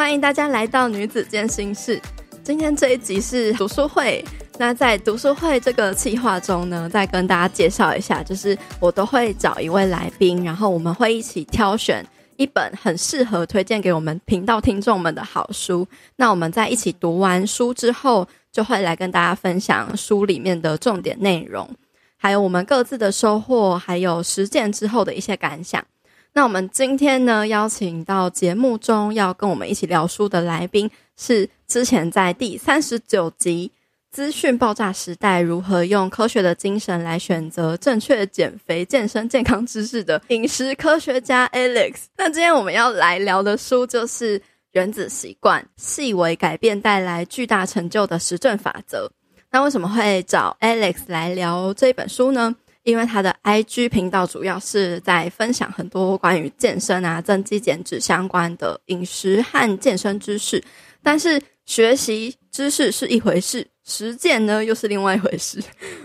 欢迎大家来到女子健心室。今天这一集是读书会。那在读书会这个计划中呢，再跟大家介绍一下，就是我都会找一位来宾，然后我们会一起挑选一本很适合推荐给我们频道听众们的好书。那我们在一起读完书之后，就会来跟大家分享书里面的重点内容，还有我们各自的收获，还有实践之后的一些感想。那我们今天呢，邀请到节目中要跟我们一起聊书的来宾，是之前在第三十九集《资讯爆炸时代：如何用科学的精神来选择正确减肥、健身、健康知识》的饮食科学家 Alex。那今天我们要来聊的书就是《原子习惯：细微改变带来巨大成就的实证法则》。那为什么会找 Alex 来聊这本书呢？因为他的 IG 频道主要是在分享很多关于健身啊、增肌减脂相关的饮食和健身知识，但是学习知识是一回事，实践呢又是另外一回事。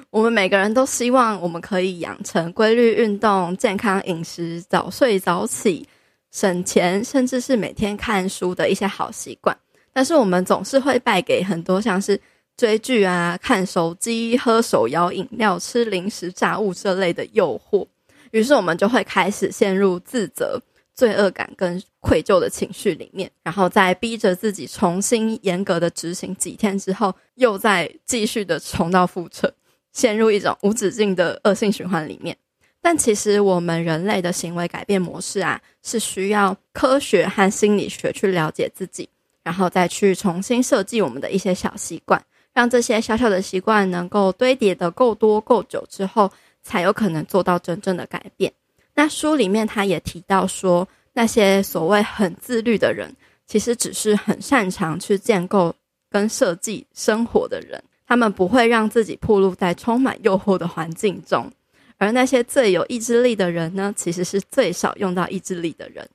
我们每个人都希望我们可以养成规律运动、健康饮食、早睡早起、省钱，甚至是每天看书的一些好习惯，但是我们总是会败给很多像是。追剧啊，看手机，喝手摇饮料，吃零食、炸物这类的诱惑，于是我们就会开始陷入自责、罪恶感跟愧疚的情绪里面，然后再逼着自己重新严格的执行几天之后，又再继续的重蹈覆辙，陷入一种无止境的恶性循环里面。但其实我们人类的行为改变模式啊，是需要科学和心理学去了解自己，然后再去重新设计我们的一些小习惯。让这些小小的习惯能够堆叠得够多够久之后，才有可能做到真正的改变。那书里面他也提到说，那些所谓很自律的人，其实只是很擅长去建构跟设计生活的人，他们不会让自己暴露在充满诱惑的环境中。而那些最有意志力的人呢，其实是最少用到意志力的人。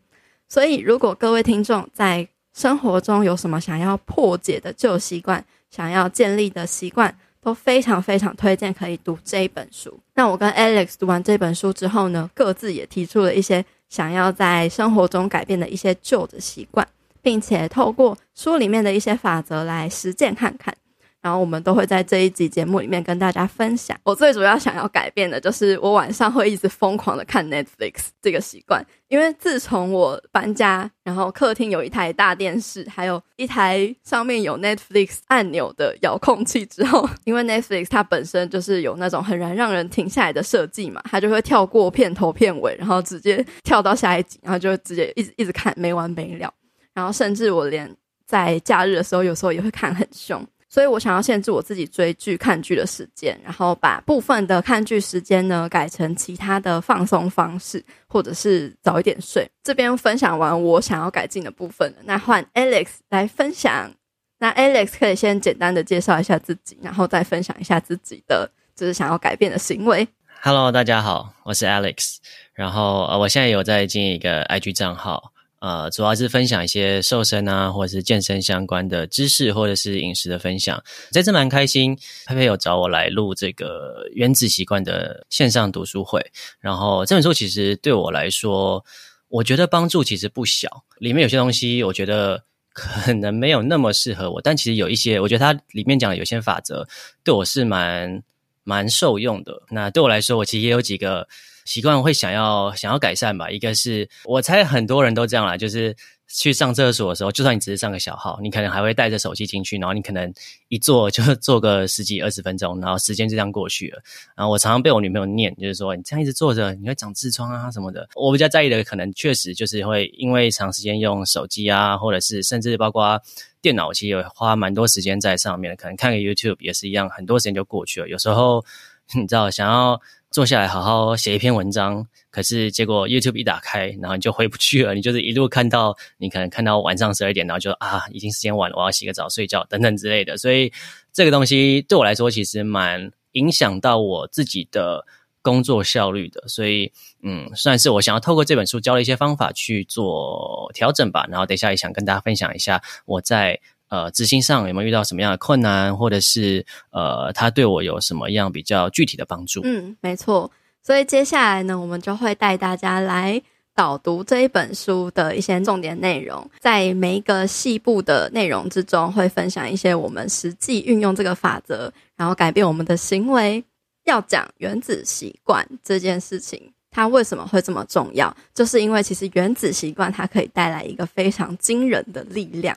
所以，如果各位听众在生活中有什么想要破解的旧习惯，想要建立的习惯，都非常非常推荐可以读这一本书。那我跟 Alex 读完这本书之后呢，各自也提出了一些想要在生活中改变的一些旧的习惯，并且透过书里面的一些法则来实践看看。然后我们都会在这一集节目里面跟大家分享。我最主要想要改变的就是我晚上会一直疯狂的看 Netflix 这个习惯，因为自从我搬家，然后客厅有一台大电视，还有一台上面有 Netflix 按钮的遥控器之后，因为 Netflix 它本身就是有那种很难让人停下来的设计嘛，它就会跳过片头片尾，然后直接跳到下一集，然后就直接一直一直看没完没了。然后甚至我连在假日的时候，有时候也会看很凶。所以我想要限制我自己追剧、看剧的时间，然后把部分的看剧时间呢改成其他的放松方式，或者是早一点睡。这边分享完我想要改进的部分了，那换 Alex 来分享。那 Alex 可以先简单的介绍一下自己，然后再分享一下自己的就是想要改变的行为。Hello，大家好，我是 Alex，然后呃，我现在有在经营一个 IG 账号。呃，主要是分享一些瘦身啊，或者是健身相关的知识，或者是饮食的分享。这次蛮开心，佩佩有找我来录这个原子习惯的线上读书会。然后这本书其实对我来说，我觉得帮助其实不小。里面有些东西，我觉得 可能没有那么适合我，但其实有一些，我觉得它里面讲的有些法则，对我是蛮蛮受用的。那对我来说，我其实也有几个。习惯会想要想要改善吧，一个是我猜很多人都这样啦，就是去上厕所的时候，就算你只是上个小号，你可能还会带着手机进去，然后你可能一坐就 坐个十几二十分钟，然后时间就这样过去了。然后我常常被我女朋友念，就是说你这样一直坐着，你会长痔疮啊什么的。我比较在意的，可能确实就是会因为长时间用手机啊，或者是甚至包括电脑，其实有花蛮多时间在上面，可能看个 YouTube 也是一样，很多时间就过去了。有时候 你知道想要。坐下来好好写一篇文章，可是结果 YouTube 一打开，然后你就回不去了。你就是一路看到，你可能看到晚上十二点，然后就啊，已经时间晚了，我要洗个澡睡觉等等之类的。所以这个东西对我来说其实蛮影响到我自己的工作效率的。所以嗯，算是我想要透过这本书教了一些方法去做调整吧。然后等一下也想跟大家分享一下我在。呃，执行上有没有遇到什么样的困难，或者是呃，他对我有什么样比较具体的帮助？嗯，没错。所以接下来呢，我们就会带大家来导读这一本书的一些重点内容，在每一个细部的内容之中，会分享一些我们实际运用这个法则，然后改变我们的行为。要讲原子习惯这件事情，它为什么会这么重要？就是因为其实原子习惯它可以带来一个非常惊人的力量。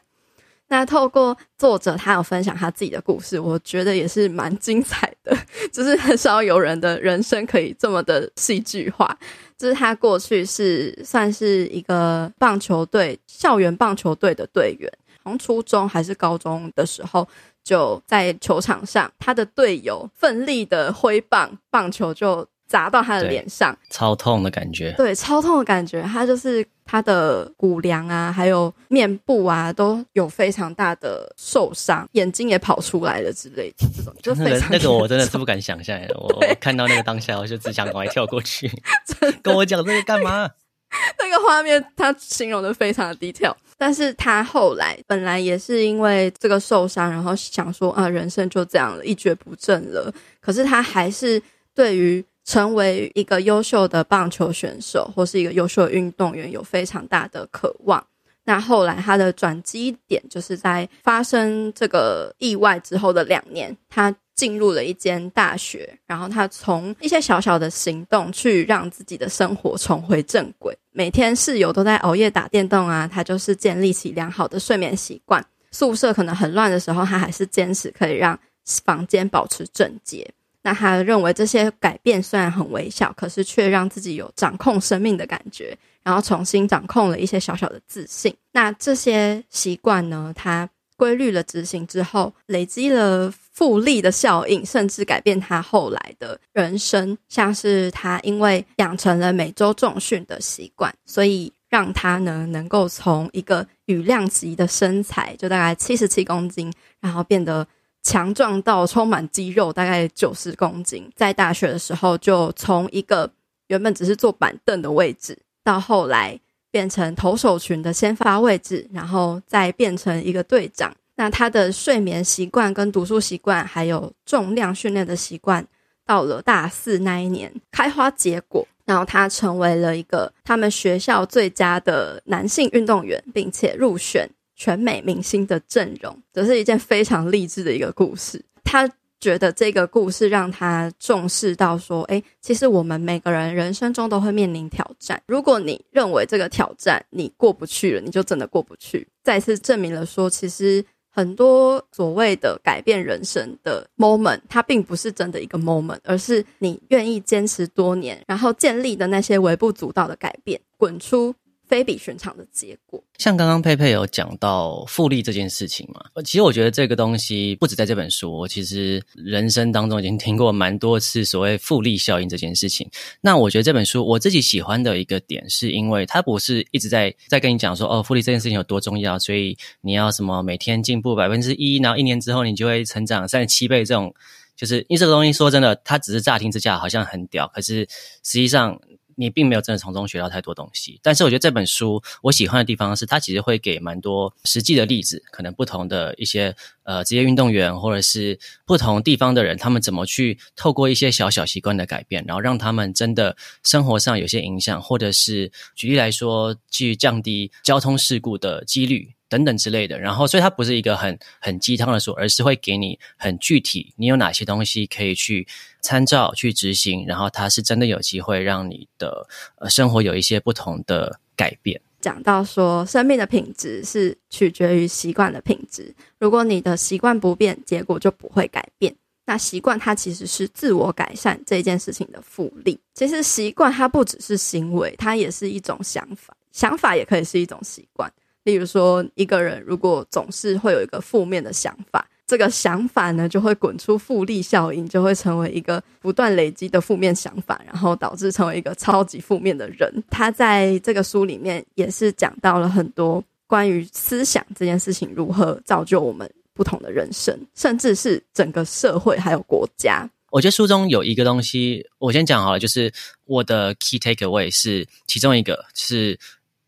那透过作者他有分享他自己的故事，我觉得也是蛮精彩的。就是很少有人的人生可以这么的戏剧化。就是他过去是算是一个棒球队、校园棒球队的队员，从初中还是高中的时候，就在球场上，他的队友奋力的挥棒，棒球就砸到他的脸上，超痛的感觉。对，超痛的感觉。他就是他的骨梁啊，还有面部啊，都有非常大的受伤，眼睛也跑出来了之类的。这种就非常那个，那个我真的是不敢想象。我 我看到那个当下，我就只想赶快跳过去，跟我讲这个干嘛？那个画面他形容的非常的 detail，但是他后来本来也是因为这个受伤，然后想说啊，人生就这样了，一蹶不振了。可是他还是对于。成为一个优秀的棒球选手或是一个优秀的运动员有非常大的渴望。那后来他的转机点就是在发生这个意外之后的两年，他进入了一间大学，然后他从一些小小的行动去让自己的生活重回正轨。每天室友都在熬夜打电动啊，他就是建立起良好的睡眠习惯。宿舍可能很乱的时候，他还是坚持可以让房间保持整洁。那他认为这些改变虽然很微小，可是却让自己有掌控生命的感觉，然后重新掌控了一些小小的自信。那这些习惯呢，他规律的执行之后，累积了复利的效应，甚至改变他后来的人生。像是他因为养成了每周重训的习惯，所以让他呢能够从一个羽量级的身材，就大概七十七公斤，然后变得。强壮到充满肌肉，大概九十公斤。在大学的时候，就从一个原本只是坐板凳的位置，到后来变成投手群的先发位置，然后再变成一个队长。那他的睡眠习惯、跟读书习惯，还有重量训练的习惯，到了大四那一年开花结果，然后他成为了一个他们学校最佳的男性运动员，并且入选。全美明星的阵容，这是一件非常励志的一个故事。他觉得这个故事让他重视到说：“诶，其实我们每个人人生中都会面临挑战。如果你认为这个挑战你过不去了，你就真的过不去。”再次证明了说，其实很多所谓的改变人生的 moment，它并不是真的一个 moment，而是你愿意坚持多年，然后建立的那些微不足道的改变，滚出。非比寻常的结果，像刚刚佩佩有讲到复利这件事情嘛？其实我觉得这个东西不止在这本书，我其实人生当中已经听过蛮多次所谓复利效应这件事情。那我觉得这本书我自己喜欢的一个点，是因为它不是一直在在跟你讲说哦，复利这件事情有多重要，所以你要什么每天进步百分之一，然后一年之后你就会成长三十七倍这种，就是因为这个东西说真的，它只是乍听之下好像很屌，可是实际上。你并没有真的从中学到太多东西，但是我觉得这本书我喜欢的地方是，它其实会给蛮多实际的例子，可能不同的一些呃职业运动员或者是不同地方的人，他们怎么去透过一些小小习惯的改变，然后让他们真的生活上有些影响，或者是举例来说，去降低交通事故的几率。等等之类的，然后所以它不是一个很很鸡汤的书，而是会给你很具体，你有哪些东西可以去参照去执行，然后它是真的有机会让你的呃生活有一些不同的改变。讲到说，生命的品质是取决于习惯的品质，如果你的习惯不变，结果就不会改变。那习惯它其实是自我改善这件事情的复利。其实习惯它不只是行为，它也是一种想法，想法也可以是一种习惯。例如说，一个人如果总是会有一个负面的想法，这个想法呢就会滚出复利效应，就会成为一个不断累积的负面想法，然后导致成为一个超级负面的人。他在这个书里面也是讲到了很多关于思想这件事情如何造就我们不同的人生，甚至是整个社会还有国家。我觉得书中有一个东西，我先讲好了，就是我的 key takeaway 是其中一个是。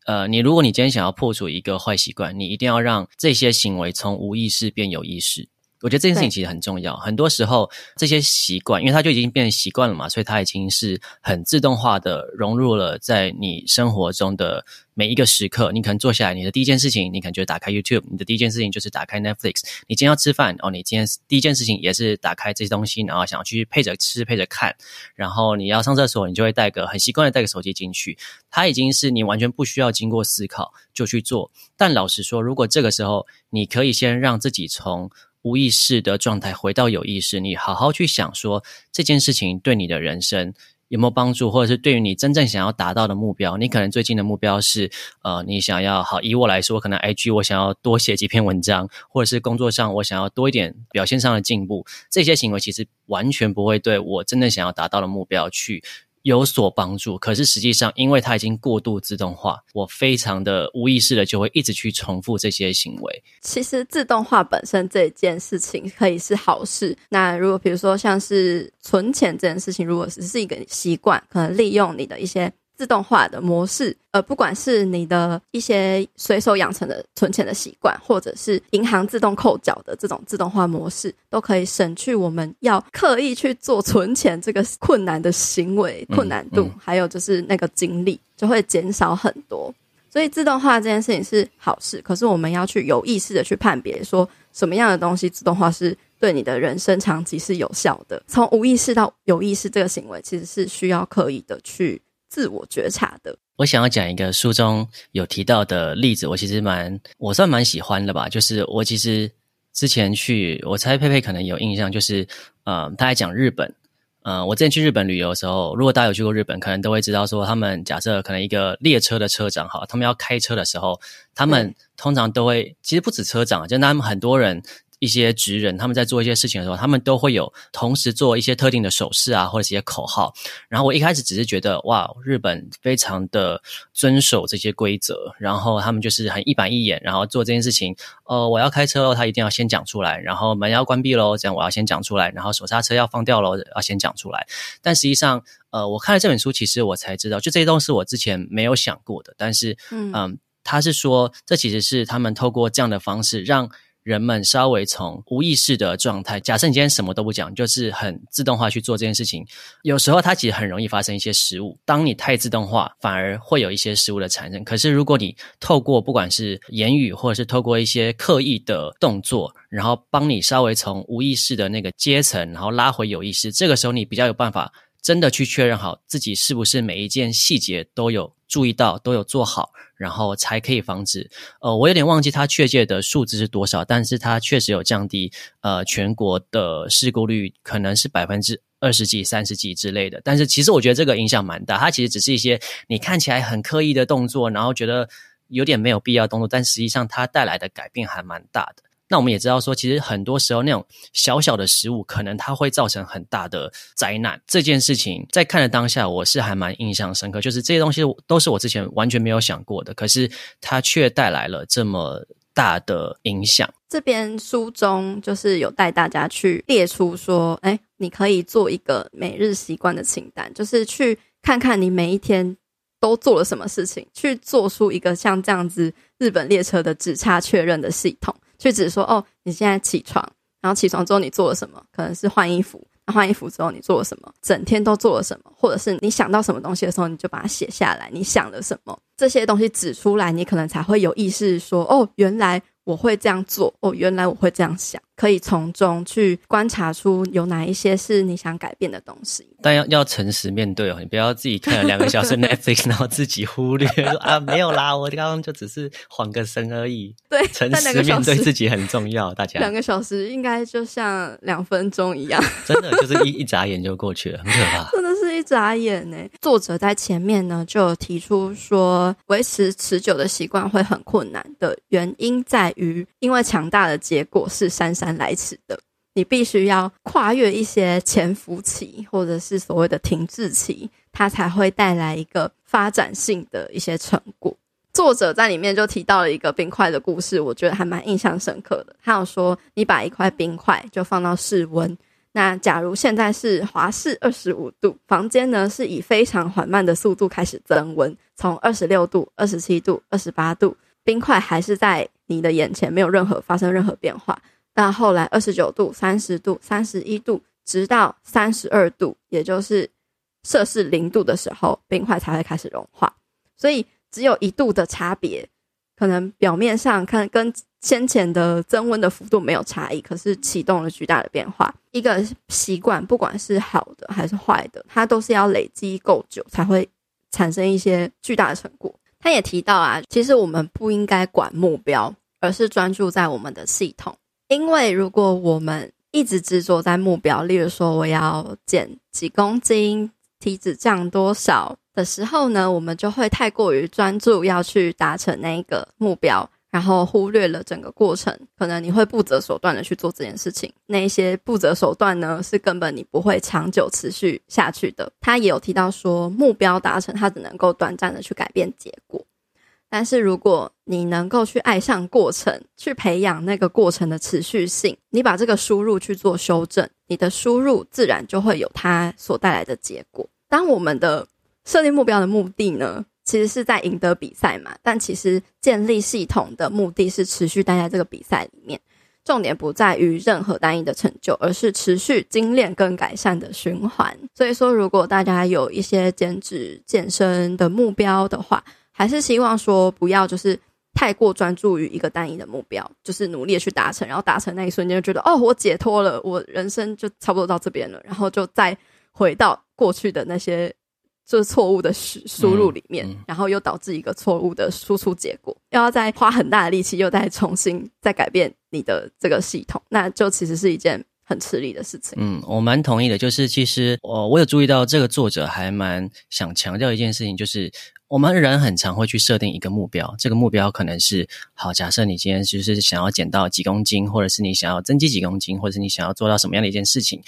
呃，你如果你今天想要破除一个坏习惯，你一定要让这些行为从无意识变有意识。我我觉得这件事情其实很重要。很多时候这些习惯，因为它就已经变成习惯了嘛，所以它已经是很自动化的融入了在你生活中的每一个时刻。你可能坐下来，你的第一件事情，你可能就打开 YouTube；你的第一件事情就是打开 Netflix。你今天要吃饭哦，你今天第一件事情也是打开这些东西，然后想要去配着吃、配着看。然后你要上厕所，你就会带个很习惯的带个手机进去。它已经是你完全不需要经过思考就去做。但老实说，如果这个时候你可以先让自己从无意识的状态回到有意识，你好好去想说这件事情对你的人生有没有帮助，或者是对于你真正想要达到的目标，你可能最近的目标是呃，你想要好，以我来说，可能 IG 我想要多写几篇文章，或者是工作上我想要多一点表现上的进步，这些行为其实完全不会对我真正想要达到的目标去有所帮助，可是实际上，因为它已经过度自动化，我非常的无意识的就会一直去重复这些行为。其实自动化本身这件事情可以是好事。那如果比如说像是存钱这件事情，如果只是一个习惯，可能利用你的一些。自动化的模式，呃，不管是你的一些随手养成的存钱的习惯，或者是银行自动扣缴的这种自动化模式，都可以省去我们要刻意去做存钱这个困难的行为困难度，嗯嗯、还有就是那个精力就会减少很多。所以自动化这件事情是好事，可是我们要去有意识的去判别，说什么样的东西自动化是对你的人生长期是有效的。从无意识到有意识这个行为，其实是需要刻意的去。自我觉察的，我想要讲一个书中有提到的例子，我其实蛮，我算蛮喜欢的吧。就是我其实之前去，我猜佩佩可能有印象，就是呃，他还讲日本，呃，我之前去日本旅游的时候，如果大家有去过日本，可能都会知道说，他们假设可能一个列车的车长哈，他们要开车的时候，他们通常都会，其实不止车长，就他们很多人。一些职人他们在做一些事情的时候，他们都会有同时做一些特定的手势啊，或者一些口号。然后我一开始只是觉得，哇，日本非常的遵守这些规则，然后他们就是很一板一眼，然后做这件事情。呃，我要开车喽，他一定要先讲出来，然后门要关闭喽，这样我要先讲出来，然后手刹车要放掉喽，要先讲出来。但实际上，呃，我看了这本书，其实我才知道，就这些东西我之前没有想过的。但是，嗯，呃，他是说，这其实是他们透过这样的方式让。人们稍微从无意识的状态，假设你今天什么都不讲，就是很自动化去做这件事情，有时候它其实很容易发生一些失误。当你太自动化，反而会有一些失误的产生。可是如果你透过不管是言语，或者是透过一些刻意的动作，然后帮你稍微从无意识的那个阶层，然后拉回有意识，这个时候你比较有办法真的去确认好自己是不是每一件细节都有注意到，都有做好。然后才可以防止，呃，我有点忘记它确切的数字是多少，但是它确实有降低，呃，全国的事故率可能是百分之二十几、三十几之类的。但是其实我觉得这个影响蛮大，它其实只是一些你看起来很刻意的动作，然后觉得有点没有必要动作，但实际上它带来的改变还蛮大的。那我们也知道说，其实很多时候那种小小的失误，可能它会造成很大的灾难。这件事情在看的当下，我是还蛮印象深刻，就是这些东西都是我之前完全没有想过的，可是它却带来了这么大的影响。这边书中就是有带大家去列出说，哎，你可以做一个每日习惯的清单，就是去看看你每一天都做了什么事情，去做出一个像这样子日本列车的指差确认的系统。去指说哦，你现在起床，然后起床之后你做了什么？可能是换衣服，换衣服之后你做了什么？整天都做了什么？或者是你想到什么东西的时候，你就把它写下来。你想了什么？这些东西指出来，你可能才会有意识说哦，原来。我会这样做哦，原来我会这样想，可以从中去观察出有哪一些是你想改变的东西。但要要诚实面对哦，你不要自己看了两个小时 Netflix，然后自己忽略说啊，没有啦，我刚刚就只是缓个神而已。对，诚实面对自己很重要，大家。两个小时应该就像两分钟一样，真的就是一一眨眼就过去了，很可怕。真的是一眨眼呢。作者在前面呢就有提出说，维持持久的习惯会很困难的原因在。于，因为强大的结果是姗来迟的，你必须要跨越一些潜伏期，或者是所谓的停滞期，它才会带来一个发展性的一些成果。作者在里面就提到了一个冰块的故事，我觉得还蛮印象深刻的。他有说，你把一块冰块就放到室温，那假如现在是华氏二十五度，房间呢是以非常缓慢的速度开始增温，从二十六度、二十七度、二十八度，冰块还是在。你的眼前没有任何发生任何变化，到后来二十九度、三十度、三十一度，直到三十二度，也就是摄氏零度的时候，冰块才会开始融化。所以只有一度的差别，可能表面上看跟先前的增温的幅度没有差异，可是启动了巨大的变化。一个习惯，不管是好的还是坏的，它都是要累积够久才会产生一些巨大的成果。他也提到啊，其实我们不应该管目标，而是专注在我们的系统。因为如果我们一直执着在目标，例如说我要减几公斤、体脂降多少的时候呢，我们就会太过于专注要去达成那一个目标，然后忽略了整个过程。可能你会不择手段的去做这件事情，那一些不择手段呢，是根本你不会长久持续下去的。他也有提到说，目标达成，它只能够短暂的去改变结果。但是如果你能够去爱上过程，去培养那个过程的持续性，你把这个输入去做修正，你的输入自然就会有它所带来的结果。当我们的设定目标的目的呢，其实是在赢得比赛嘛，但其实建立系统的目的是持续待在这个比赛里面。重点不在于任何单一的成就，而是持续精炼跟改善的循环。所以说，如果大家有一些减脂健身的目标的话，还是希望说不要就是太过专注于一个单一的目标，就是努力的去达成，然后达成那一瞬间就觉得哦，我解脱了，我人生就差不多到这边了，然后就再回到过去的那些就是错误的输输入里面，嗯。嗯、然后又导致一个错误的输出结果，又要再花很大的力气，又再重新再改变你的这个系统，那就其实是一件很吃力的事情。嗯，我蛮同意的，就是其实我我有注意到这个作者还蛮想强调一件事情，就是。我们人很常会去设定一个目标，这个目标可能是好。假设你今天就是想要减到几公斤，或者是你想要增肌几公斤，或者是你想要做到什么样的一件事情。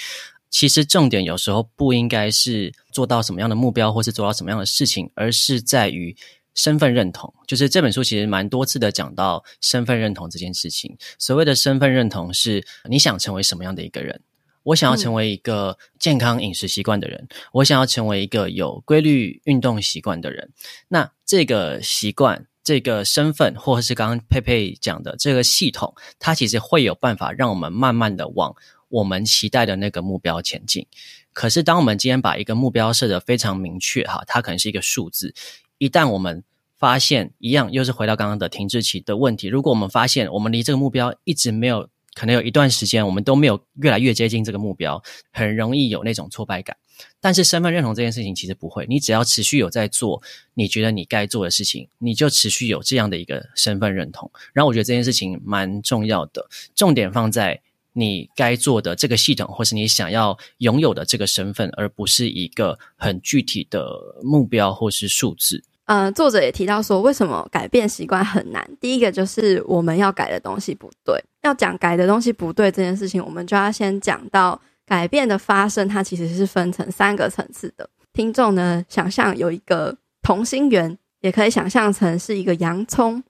其实重点有时候不应该是做到什么样的目标，或是做到什么样的事情，而是在于身份认同。就是这本书其实蛮多次的讲到身份认同这件事情。所谓的身份认同是你想成为什么样的一个人。我想要成为一个健康饮食习惯的人，嗯、我想要成为一个有规律运动习惯的人。那这个习惯、这个身份，或者是刚刚佩佩讲的这个系统，它其实会有办法让我们慢慢的往我们期待的那个目标前进。可是，当我们今天把一个目标设得非常明确，哈，它可能是一个数字。一旦我们发现一样，又是回到刚刚的停滞期的问题。如果我们发现我们离这个目标一直没有。可能有一段时间，我们都没有越来越接近这个目标，很容易有那种挫败感。但是身份认同这件事情其实不会，你只要持续有在做你觉得你该做的事情，你就持续有这样的一个身份认同。然后我觉得这件事情蛮重要的，重点放在你该做的这个系统，或是你想要拥有的这个身份，而不是一个很具体的目标或是数字。呃，作者也提到说，为什么改变习惯很难？第一个就是我们要改的东西不对。要讲改的东西不对这件事情，我们就要先讲到改变的发生，它其实是分成三个层次的。听众呢，想象有一个同心圆，也可以想象成是一个洋葱。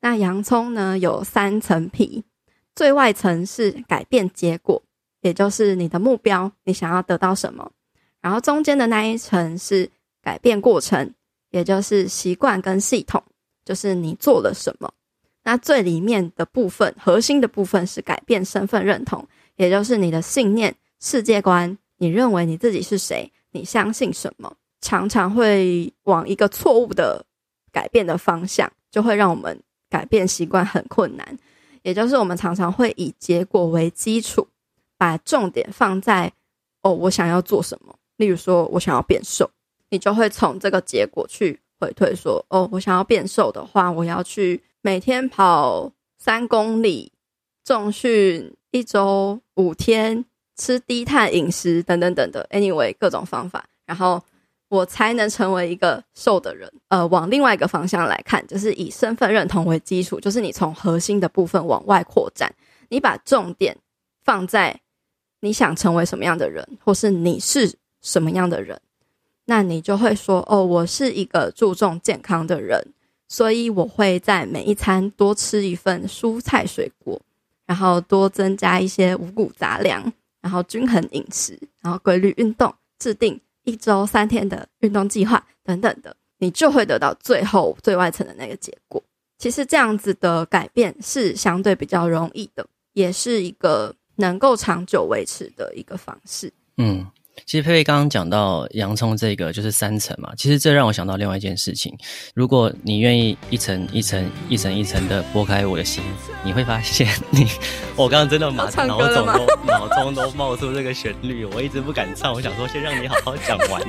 那洋葱呢，有三层皮，最外层是改变结果，也就是你的目标，你想要得到什么。然后中间的那一层是改变过程。也就是习惯跟系统，就是你做了什么。那最里面的部分，核心的部分是改变身份认同，也就是你的信念、世界观。你认为你自己是谁？你相信什么？常常会往一个错误的改变的方向，就会让我们改变习惯很困难。也就是我们常常会以结果为基础，把重点放在哦，我想要做什么。例如说，我想要变瘦。你就会从这个结果去回退说，哦，我想要变瘦的话，我要去每天跑三公里，重训一周五天，吃低碳饮食等等等的，anyway 各种方法，然后我才能成为一个瘦的人。呃，往另外一个方向来看，就是以身份认同为基础，就是你从核心的部分往外扩展，你把重点放在你想成为什么样的人，或是你是什么样的人。那你就会说哦，我是一个注重健康的人，所以我会在每一餐多吃一份蔬菜水果，然后多增加一些五谷杂粮，然后均衡饮食，然后规律运动，制定一周三天的运动计划等等的，你就会得到最后最外层的那个结果。其实这样子的改变是相对比较容易的，也是一个能够长久维持的一个方式。嗯。其实佩佩刚刚讲到洋葱这个就是三层嘛，其实这让我想到另外一件事情。如果你愿意一层一层一层一层的剥开我的心，你会发现你，我刚刚真的马上脑中都脑中都冒出这个旋律，我一直不敢唱，我想说先让你好好讲完。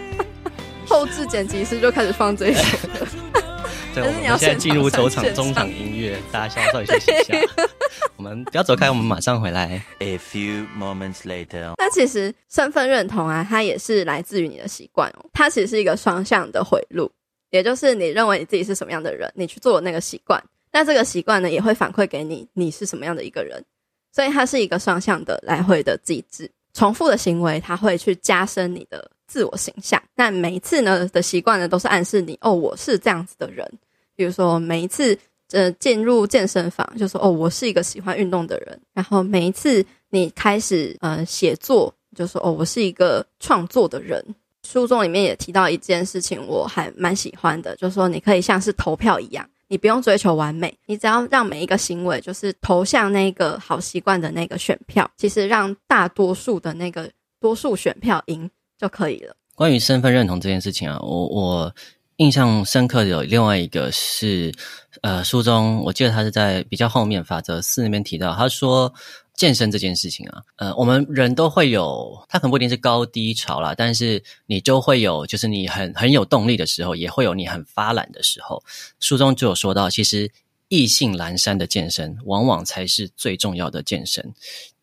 后置剪辑师就开始放这一首。对，我们现在进入走场中场音乐，大家稍稍休息一下。我们不要走开，我们马上回来。A few moments later，那其实身份认同啊，它也是来自于你的习惯哦。它其实是一个双向的回路，也就是你认为你自己是什么样的人，你去做那个习惯，那这个习惯呢，也会反馈给你你是什么样的一个人。所以它是一个双向的来回的机制。重复的行为，它会去加深你的自我形象。那每一次呢的习惯呢，都是暗示你哦，我是这样子的人。比如说每一次。呃，进入健身房就说哦，我是一个喜欢运动的人。然后每一次你开始呃写作，就说哦，我是一个创作的人。书中里面也提到一件事情，我还蛮喜欢的，就是说你可以像是投票一样，你不用追求完美，你只要让每一个行为就是投向那个好习惯的那个选票，其实让大多数的那个多数选票赢就可以了。关于身份认同这件事情啊，我我。印象深刻有另外一个是，呃，书中我记得他是在比较后面法则四那边提到，他说健身这件事情啊，呃，我们人都会有，他可能不一定是高低潮啦，但是你就会有，就是你很很有动力的时候，也会有你很发懒的时候。书中就有说到，其实意兴阑珊的健身，往往才是最重要的健身。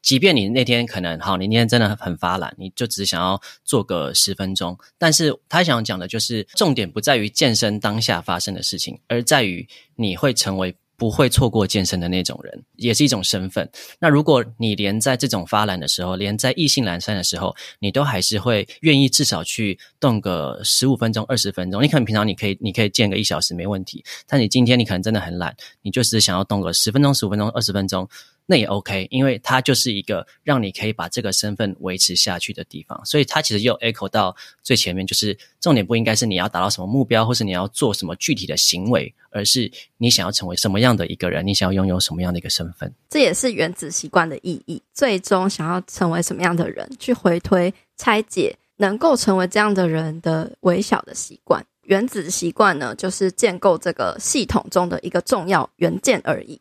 即便你那天可能好，你那天真的很发懒，你就只想要做个十分钟。但是他想讲的就是，重点不在于健身当下发生的事情，而在于你会成为不会错过健身的那种人，也是一种身份。那如果你连在这种发懒的时候，连在意兴阑珊的时候，你都还是会愿意至少去动个十五分钟、二十分钟。你可能平常你可以你可以健个一小时没问题，但你今天你可能真的很懒，你就是想要动个十分钟、十五分钟、二十分钟。那也 OK，因为它就是一个让你可以把这个身份维持下去的地方，所以它其实又 echo 到最前面，就是重点不应该是你要达到什么目标，或是你要做什么具体的行为，而是你想要成为什么样的一个人，你想要拥有什么样的一个身份。这也是原子习惯的意义，最终想要成为什么样的人，去回推拆解能够成为这样的人的微小的习惯。原子习惯呢，就是建构这个系统中的一个重要元件而已。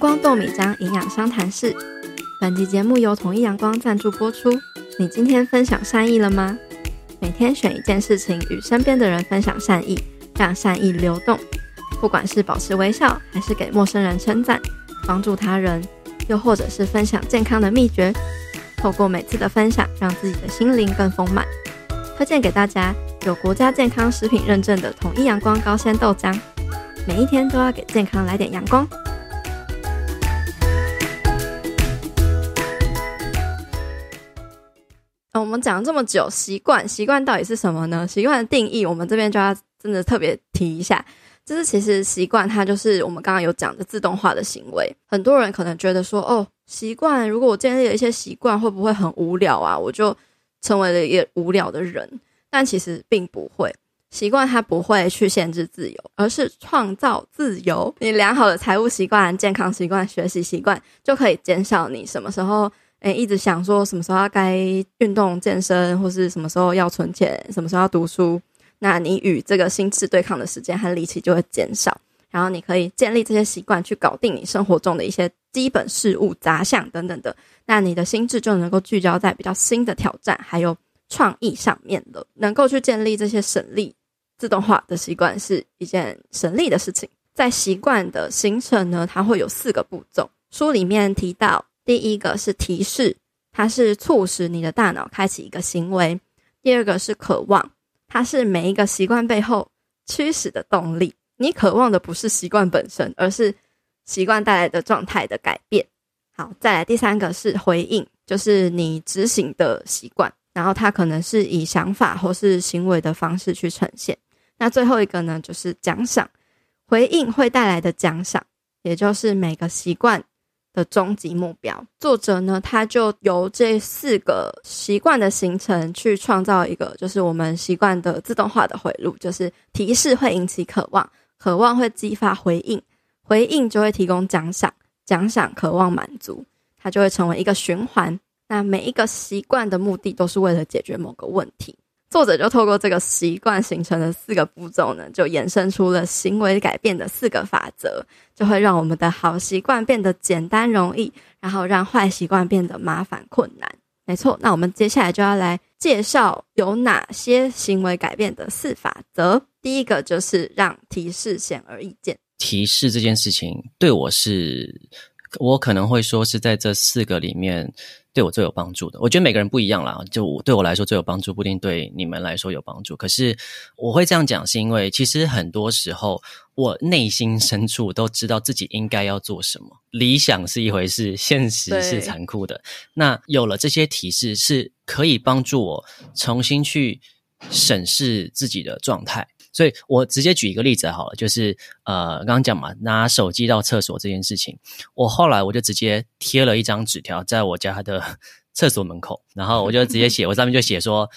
光豆米浆营养商谈室，本集节目由统一阳光赞助播出。你今天分享善意了吗？每天选一件事情与身边的人分享善意，让善意流动。不管是保持微笑，还是给陌生人称赞，帮助他人，又或者是分享健康的秘诀，透过每次的分享，让自己的心灵更丰满。推荐给大家有国家健康食品认证的统一阳光高纤豆浆，每一天都要给健康来点阳光。我们讲了这么久，习惯习惯到底是什么呢？习惯的定义，我们这边就要真的特别提一下，就是其实习惯它就是我们刚刚有讲的自动化的行为。很多人可能觉得说，哦，习惯，如果我建立了一些习惯，会不会很无聊啊？我就成为了一个无聊的人。但其实并不会，习惯它不会去限制自由，而是创造自由。你良好的财务习惯、健康习惯、学习习惯，就可以减少你什么时候。诶，一直想说什么时候该运动健身，或是什么时候要存钱，什么时候要读书，那你与这个心智对抗的时间和力气就会减少，然后你可以建立这些习惯去搞定你生活中的一些基本事物、杂项等等的，那你的心智就能够聚焦在比较新的挑战还有创意上面了。能够去建立这些省力、自动化的习惯是一件省力的事情。在习惯的形成呢，它会有四个步骤，书里面提到。第一个是提示，它是促使你的大脑开启一个行为；第二个是渴望，它是每一个习惯背后驱使的动力。你渴望的不是习惯本身，而是习惯带来的状态的改变。好，再来第三个是回应，就是你执行的习惯，然后它可能是以想法或是行为的方式去呈现。那最后一个呢，就是奖赏，回应会带来的奖赏，也就是每个习惯。的终极目标。作者呢，他就由这四个习惯的形成去创造一个，就是我们习惯的自动化的回路，就是提示会引起渴望，渴望会激发回应，回应就会提供奖赏，奖赏渴望满足，它就会成为一个循环。那每一个习惯的目的都是为了解决某个问题。作者就透过这个习惯形成的四个步骤呢，就衍生出了行为改变的四个法则，就会让我们的好习惯变得简单容易，然后让坏习惯变得麻烦困难。没错，那我们接下来就要来介绍有哪些行为改变的四法则。第一个就是让提示显而易见。提示这件事情对我是，我可能会说是在这四个里面。对我最有帮助的，我觉得每个人不一样啦。就我对我来说最有帮助，不一定对你们来说有帮助。可是我会这样讲，是因为其实很多时候我内心深处都知道自己应该要做什么。理想是一回事，现实是残酷的。那有了这些提示，是可以帮助我重新去审视自己的状态。所以我直接举一个例子好了，就是呃，刚刚讲嘛，拿手机到厕所这件事情，我后来我就直接贴了一张纸条在我家的 厕所门口，然后我就直接写，我上面就写说，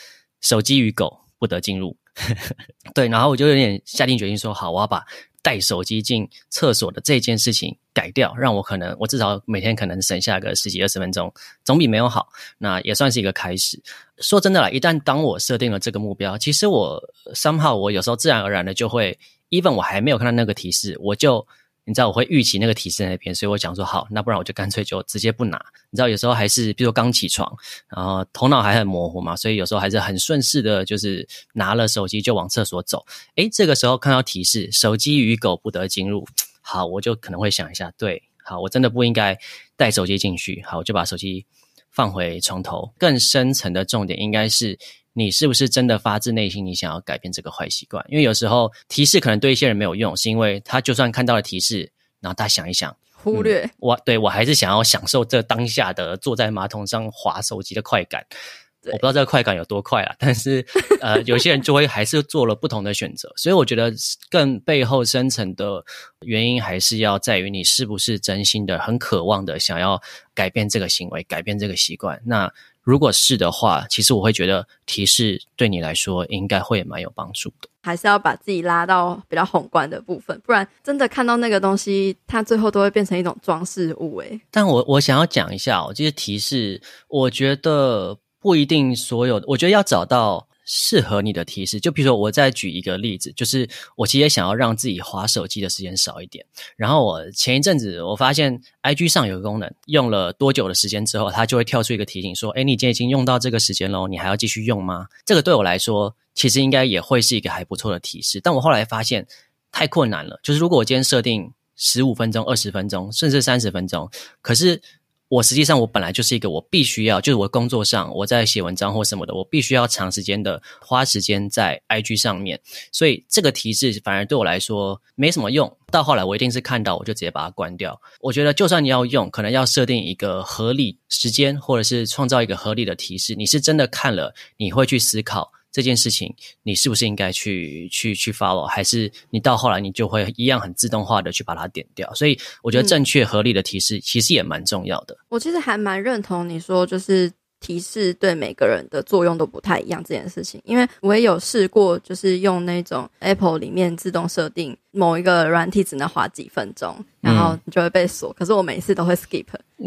手机与狗不得进入。对，然后我就有点下定决心说，好，我要把。带手机进厕所的这件事情改掉，让我可能我至少每天可能省下个十几二十分钟，总比没有好。那也算是一个开始。说真的啦，一旦当我设定了这个目标，其实我三号我有时候自然而然的就会，even 我还没有看到那个提示，我就。你知道我会预期那个提示那边，所以我想说好，那不然我就干脆就直接不拿。你知道有时候还是，比如刚起床，然后头脑还很模糊嘛，所以有时候还是很顺势的，就是拿了手机就往厕所走。诶，这个时候看到提示“手机与狗不得进入”，好，我就可能会想一下，对，好，我真的不应该带手机进去。好，我就把手机放回床头。更深层的重点应该是。你是不是真的发自内心，你想要改变这个坏习惯？因为有时候提示可能对一些人没有用，是因为他就算看到了提示，然后他想一想，忽略。嗯、我对我还是想要享受这当下的坐在马桶上划手机的快感。我不知道这个快感有多快啊，但是呃，有些人就会还是做了不同的选择。所以我觉得更背后深层的原因，还是要在于你是不是真心的、很渴望的想要改变这个行为、改变这个习惯。那如果是的话，其实我会觉得提示对你来说应该会蛮有帮助的。还是要把自己拉到比较宏观的部分，不然真的看到那个东西，它最后都会变成一种装饰物。诶，但我我想要讲一下哦，这些提示，我觉得不一定所有，我觉得要找到。适合你的提示，就比如说，我再举一个例子，就是我其实想要让自己滑手机的时间少一点。然后我前一阵子我发现，IG 上有个功能，用了多久的时间之后，它就会跳出一个提醒，说：“诶，你今天已经用到这个时间喽，你还要继续用吗？”这个对我来说，其实应该也会是一个还不错的提示。但我后来发现太困难了，就是如果我今天设定十五分钟、二十分钟，甚至三十分钟，可是。我实际上，我本来就是一个我必须要，就是我工作上我在写文章或什么的，我必须要长时间的花时间在 IG 上面，所以这个提示反而对我来说没什么用。到后来，我一定是看到我就直接把它关掉。我觉得，就算你要用，可能要设定一个合理时间，或者是创造一个合理的提示。你是真的看了，你会去思考。这件事情你是不是应该去去去 follow，还是你到后来你就会一样很自动化的去把它点掉？所以我觉得正确合理的提示其实也蛮重要的。嗯，我其实还蛮认同你说，就是。提示对每个人的作用都不太一样这件事情，因为我也有试过，就是用那种 Apple 里面自动设定某一个软体只能滑几分钟，然后你就会被锁。可是我每次都会 skip，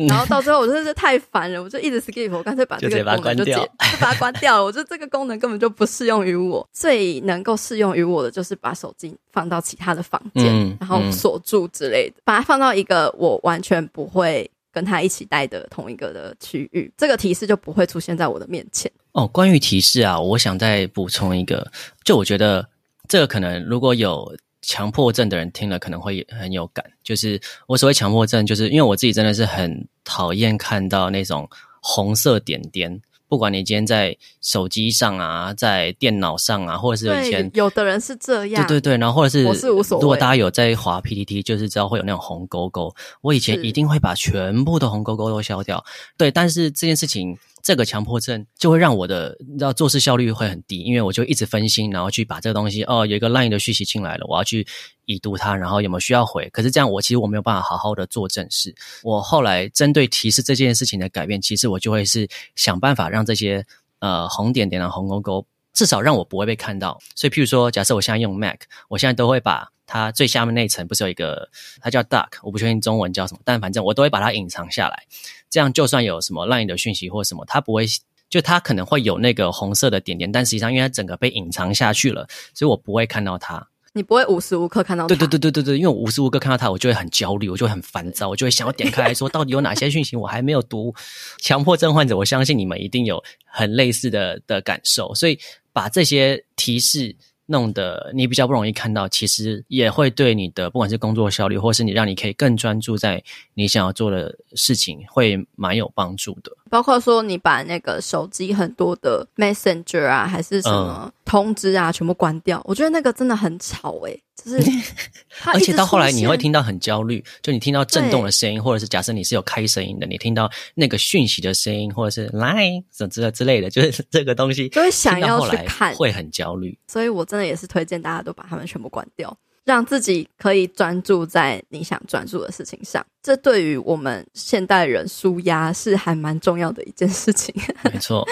然后到最后我真的是太烦了，我就一直 skip，我干脆把这个功能就解，就把它关掉了。我觉得这个功能根本就不适用于我，最能够适用于我的就是把手机放到其他的房间，然后锁住之类的，把它放到一个我完全不会。跟他一起待的同一个的区域，这个提示就不会出现在我的面前。哦，关于提示啊，我想再补充一个，就我觉得这个可能如果有强迫症的人听了可能会很有感。就是我所谓强迫症，就是因为我自己真的是很讨厌看到那种红色点点。不管你今天在手机上啊，在电脑上啊，或者是以前有的人是这样，对对对，然后或者是我是无所谓。如果大家有在滑 PPT，就是知道会有那种红勾勾。我以前一定会把全部的红勾勾都消掉。对，但是这件事情这个强迫症就会让我的你知道做事效率会很低，因为我就一直分心，然后去把这个东西哦，有一个 line 的讯息进来了，我要去已读它，然后有没有需要回？可是这样我其实我没有办法好好的做正事。我后来针对提示这件事情的改变，其实我就会是想办法让这些呃红点点的红勾勾，至少让我不会被看到。所以譬如说，假设我现在用 Mac，我现在都会把它最下面那层不是有一个，它叫 Duck，我不确定中文叫什么，但反正我都会把它隐藏下来。这样就算有什么 LINE 的讯息或什么，它不会，就它可能会有那个红色的点点，但实际上因为它整个被隐藏下去了，所以我不会看到它。你不会无时无刻看到它？对对对对对对，因为我无时无刻看到它，我就会很焦虑，我就会很烦躁，我就会想要点开来说，到底有哪些讯息我还没有读。强迫症患者，我相信你们一定有很类似的的感受，所以把这些提示。弄得你比较不容易看到，其实也会对你的不管是工作效率，或是你让你可以更专注在你想要做的事情，会蛮有帮助的。包括说你把那个手机很多的 Messenger 啊，还是什么通知啊，嗯、全部关掉，我觉得那个真的很吵诶、欸就是，而且到后来你会听到很焦虑，就你听到震动的声音，或者是假设你是有开声音的，你听到那个讯息的声音，或者是来什么之类之类的，就是这个东西，就会想要去看，会很焦虑。所以我真的也是推荐大家都把它们全部关掉，让自己可以专注在你想专注的事情上。这对于我们现代人舒压是还蛮重要的一件事情。没错。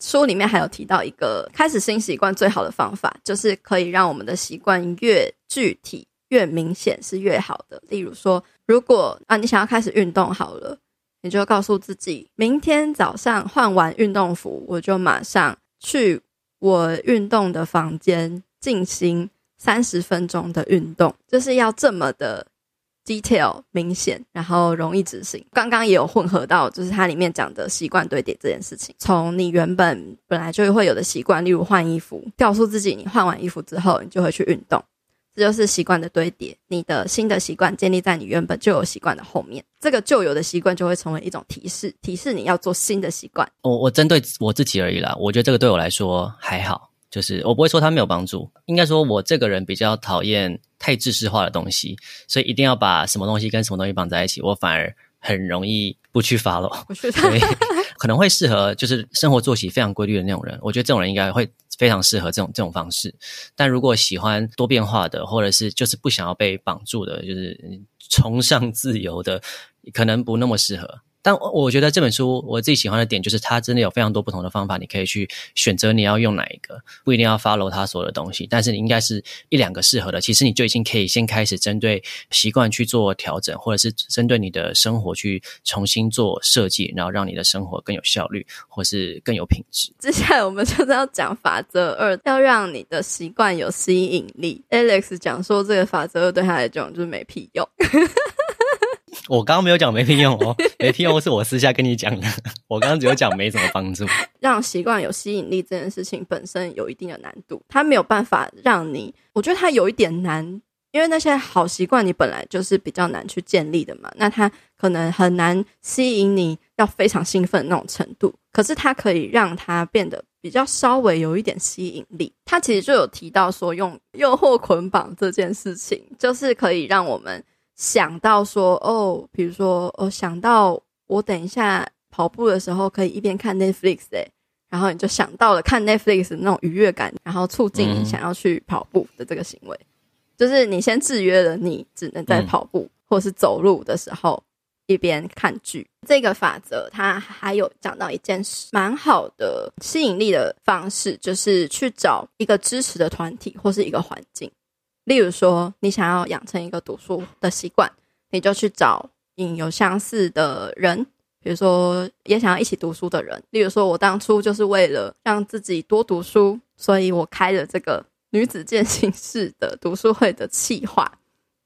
书里面还有提到一个开始新习惯最好的方法，就是可以让我们的习惯越具体、越明显是越好的。例如说，如果啊你想要开始运动好了，你就告诉自己，明天早上换完运动服，我就马上去我运动的房间进行三十分钟的运动，就是要这么的。detail 明显，然后容易执行。刚刚也有混合到，就是它里面讲的习惯堆叠这件事情。从你原本本来就会有的习惯，例如换衣服，告诉自己你换完衣服之后，你就会去运动，这就是习惯的堆叠。你的新的习惯建立在你原本就有习惯的后面，这个旧有的习惯就会成为一种提示，提示你要做新的习惯。我我针对我自己而已啦，我觉得这个对我来说还好。就是我不会说它没有帮助，应该说我这个人比较讨厌太知识化的东西，所以一定要把什么东西跟什么东西绑在一起，我反而很容易不去 follow。所以 可能会适合就是生活作息非常规律的那种人，我觉得这种人应该会非常适合这种这种方式。但如果喜欢多变化的，或者是就是不想要被绑住的，就是崇尚自由的，可能不那么适合。但我觉得这本书我自己喜欢的点就是，它真的有非常多不同的方法，你可以去选择你要用哪一个，不一定要 follow 它所有的东西，但是你应该是一两个适合的，其实你就已经可以先开始针对习惯去做调整，或者是针对你的生活去重新做设计，然后让你的生活更有效率，或是更有品质。接下来我们就是要讲法则二，要让你的习惯有吸引力。Alex 讲说这个法则二对他来讲就是没屁用。我刚刚没有讲没屁用哦，没屁用是我私下跟你讲的。我刚刚只有讲没什么帮助。让习惯有吸引力这件事情本身有一定的难度，它没有办法让你，我觉得它有一点难，因为那些好习惯你本来就是比较难去建立的嘛，那它可能很难吸引你要非常兴奋的那种程度。可是它可以让它变得比较稍微有一点吸引力。它其实就有提到说，用诱惑捆绑这件事情，就是可以让我们。想到说哦，比如说哦，想到我等一下跑步的时候可以一边看 Netflix 诶，然后你就想到了看 Netflix 的那种愉悦感，然后促进你想要去跑步的这个行为，嗯、就是你先制约了你只能在跑步、嗯、或是走路的时候一边看剧。这个法则它还有讲到一件事，蛮好的吸引力的方式，就是去找一个支持的团体或是一个环境。例如说，你想要养成一个读书的习惯，你就去找你有相似的人，比如说也想要一起读书的人。例如说，我当初就是为了让自己多读书，所以我开了这个女子健行室的读书会的企划，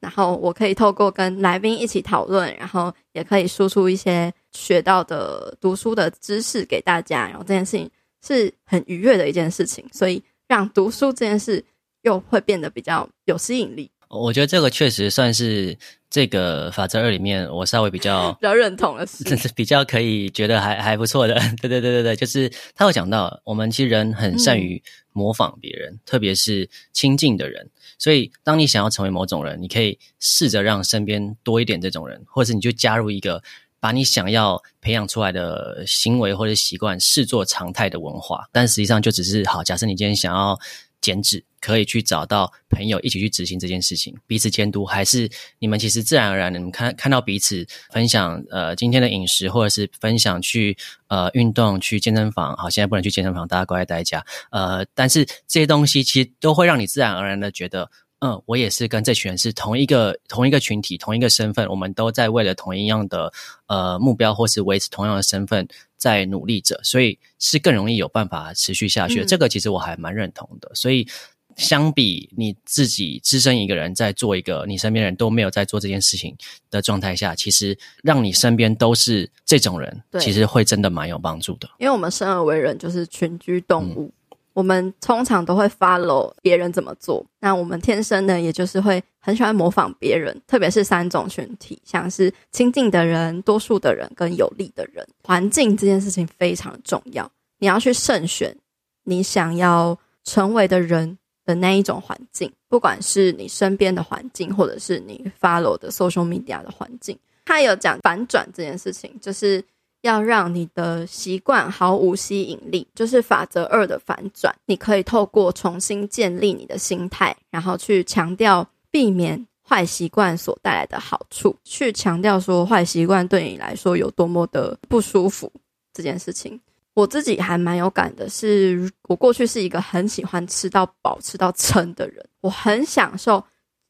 然后我可以透过跟来宾一起讨论，然后也可以输出一些学到的读书的知识给大家，然后这件事情是很愉悦的一件事情，所以让读书这件事。又会变得比较有吸引力。我觉得这个确实算是这个法则二里面我稍微比较 比较认同的是，比较可以觉得还还不错的。对对对对对，就是他会讲到，我们其实人很善于模仿别人，嗯、特别是亲近的人。所以，当你想要成为某种人，你可以试着让身边多一点这种人，或者是你就加入一个把你想要培养出来的行为或者习惯视作常态的文化，但实际上就只是好。假设你今天想要减脂，可以去找到朋友一起去执行这件事情，彼此监督，还是你们其实自然而然的，你们看看到彼此分享呃今天的饮食，或者是分享去呃运动去健身房。好，现在不能去健身房，大家乖乖待家。呃，但是这些东西其实都会让你自然而然的觉得。嗯，我也是跟这群人是同一个同一个群体，同一个身份，我们都在为了同一样的呃目标，或是维持同样的身份在努力着，所以是更容易有办法持续下去。嗯。这个其实我还蛮认同的。所以相比你自己只身一个人在做一个你身边人都没有在做这件事情的状态下，其实让你身边都是这种人，其实会真的蛮有帮助的。因为我们生而为人就是群居动物。嗯我们通常都会 follow 别人怎么做，那我们天生呢，也就是会很喜欢模仿别人，特别是三种群体，像是亲近的人、多数的人跟有利的人。环境这件事情非常重要，你要去慎选你想要成为的人的那一种环境，不管是你身边的环境，或者是你 follow 的 social media 的环境。他有讲反转这件事情，就是。要让你的习惯毫无吸引力，就是法则二的反转。你可以透过重新建立你的心态，然后去强调避免坏习惯所带来的好处，去强调说坏习惯对你来说有多么的不舒服这件事情。我自己还蛮有感的是，我过去是一个很喜欢吃到饱、吃到撑的人，我很享受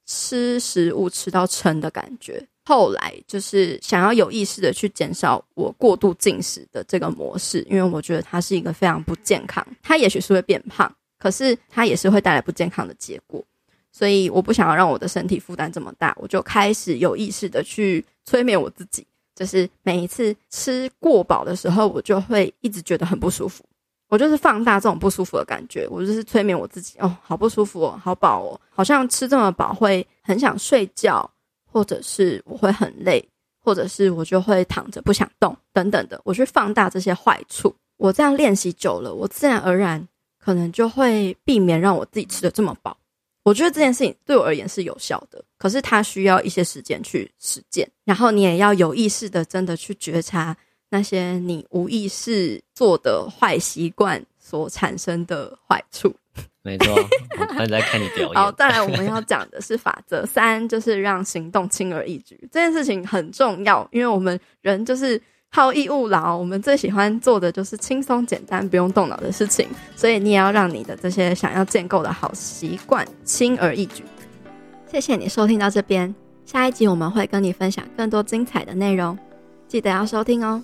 吃食物吃到撑的感觉。后来就是想要有意识的去减少我过度进食的这个模式，因为我觉得它是一个非常不健康。它也许是会变胖，可是它也是会带来不健康的结果。所以我不想要让我的身体负担这么大，我就开始有意识的去催眠我自己。就是每一次吃过饱的时候，我就会一直觉得很不舒服。我就是放大这种不舒服的感觉，我就是催眠我自己。哦，好不舒服哦，好饱哦，好像吃这么饱会很想睡觉。或者是我会很累，或者是我就会躺着不想动等等的，我去放大这些坏处。我这样练习久了，我自然而然可能就会避免让我自己吃得这么饱。我觉得这件事情对我而言是有效的，可是它需要一些时间去实践，然后你也要有意识的真的去觉察那些你无意识做的坏习惯所产生的坏处。没错，我刚才在看你表 演。好，再来我们要讲的是法则三，就是让行动轻而易举。这件事情很重要，因为我们人就是好逸恶劳，我们最喜欢做的就是轻松简单、不用动脑的事情。所以你也要让你的这些想要建构的好习惯轻而易举。谢谢你收听到这边，下一集我们会跟你分享更多精彩的内容，记得要收听哦。